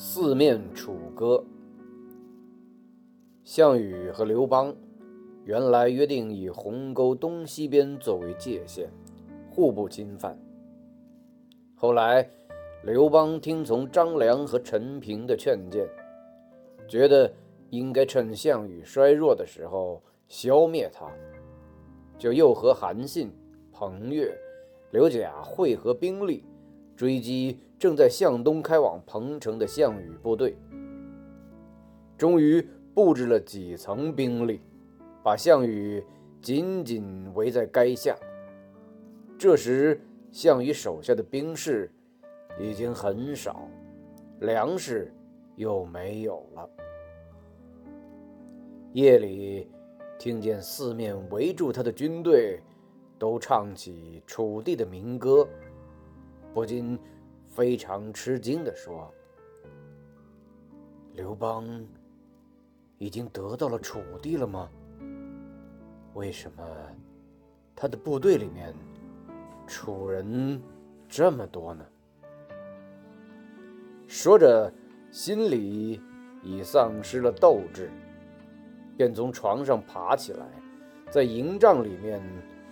四面楚歌。项羽和刘邦原来约定以鸿沟东西边作为界限，互不侵犯。后来，刘邦听从张良和陈平的劝谏，觉得应该趁项羽衰弱的时候消灭他，就又和韩信、彭越、刘贾会合兵力，追击正在向东开往彭城的项羽部队，终于。布置了几层兵力，把项羽紧紧围在垓下。这时，项羽手下的兵士已经很少，粮食又没有了。夜里，听见四面围住他的军队都唱起楚地的民歌，不禁非常吃惊地说：“刘邦。”已经得到了楚地了吗？为什么他的部队里面楚人这么多呢？说着，心里已丧失了斗志，便从床上爬起来，在营帐里面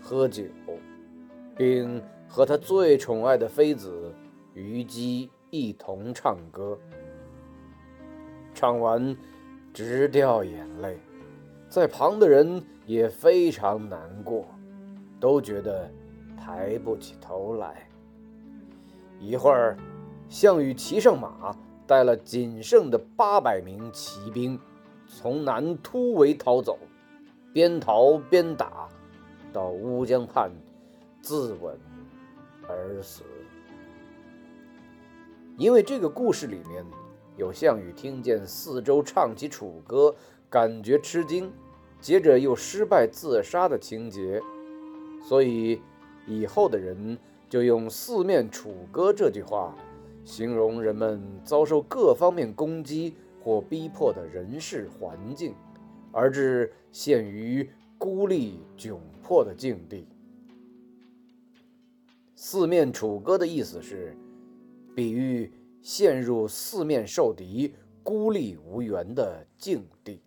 喝酒，并和他最宠爱的妃子虞姬一同唱歌。唱完。直掉眼泪，在旁的人也非常难过，都觉得抬不起头来。一会儿，项羽骑上马，带了仅剩的八百名骑兵，从南突围逃走，边逃边打，到乌江畔自刎而死。因为这个故事里面。有项羽听见四周唱起楚歌，感觉吃惊，接着又失败自杀的情节，所以以后的人就用“四面楚歌”这句话，形容人们遭受各方面攻击或逼迫的人事环境，而致陷于孤立窘迫的境地。“四面楚歌”的意思是，比喻。陷入四面受敌、孤立无援的境地。